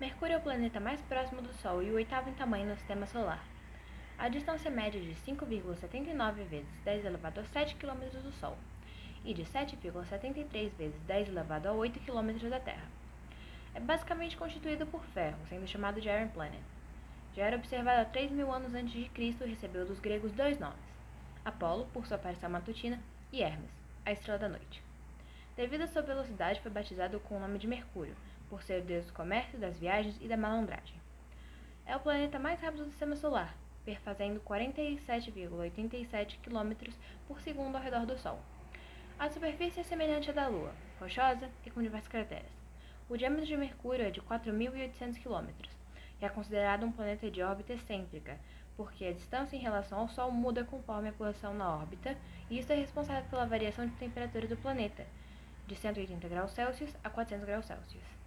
Mercúrio é o planeta mais próximo do Sol e o oitavo em tamanho no sistema solar. A distância média é de 5,79 vezes 10 elevado a 7 km do Sol e de 7,73 vezes 10 elevado a 8 km da Terra. É basicamente constituído por ferro, sendo chamado de Iron Planet. Já era observado há 3 mil anos antes de Cristo e recebeu dos gregos dois nomes: Apolo, por sua aparição matutina, e Hermes, a estrela da noite. Devido à sua velocidade, foi batizado com o nome de Mercúrio, por ser o deus do comércio, das viagens e da malandragem. É o planeta mais rápido do sistema solar, perfazendo 47,87 km por segundo ao redor do Sol. A superfície é semelhante à da Lua, rochosa e com diversas crateras. O diâmetro de Mercúrio é de 4.800 km e é considerado um planeta de órbita excêntrica, porque a distância em relação ao Sol muda conforme a posição na órbita, e isso é responsável pela variação de temperatura do planeta, de 180 graus Celsius a 400 graus Celsius.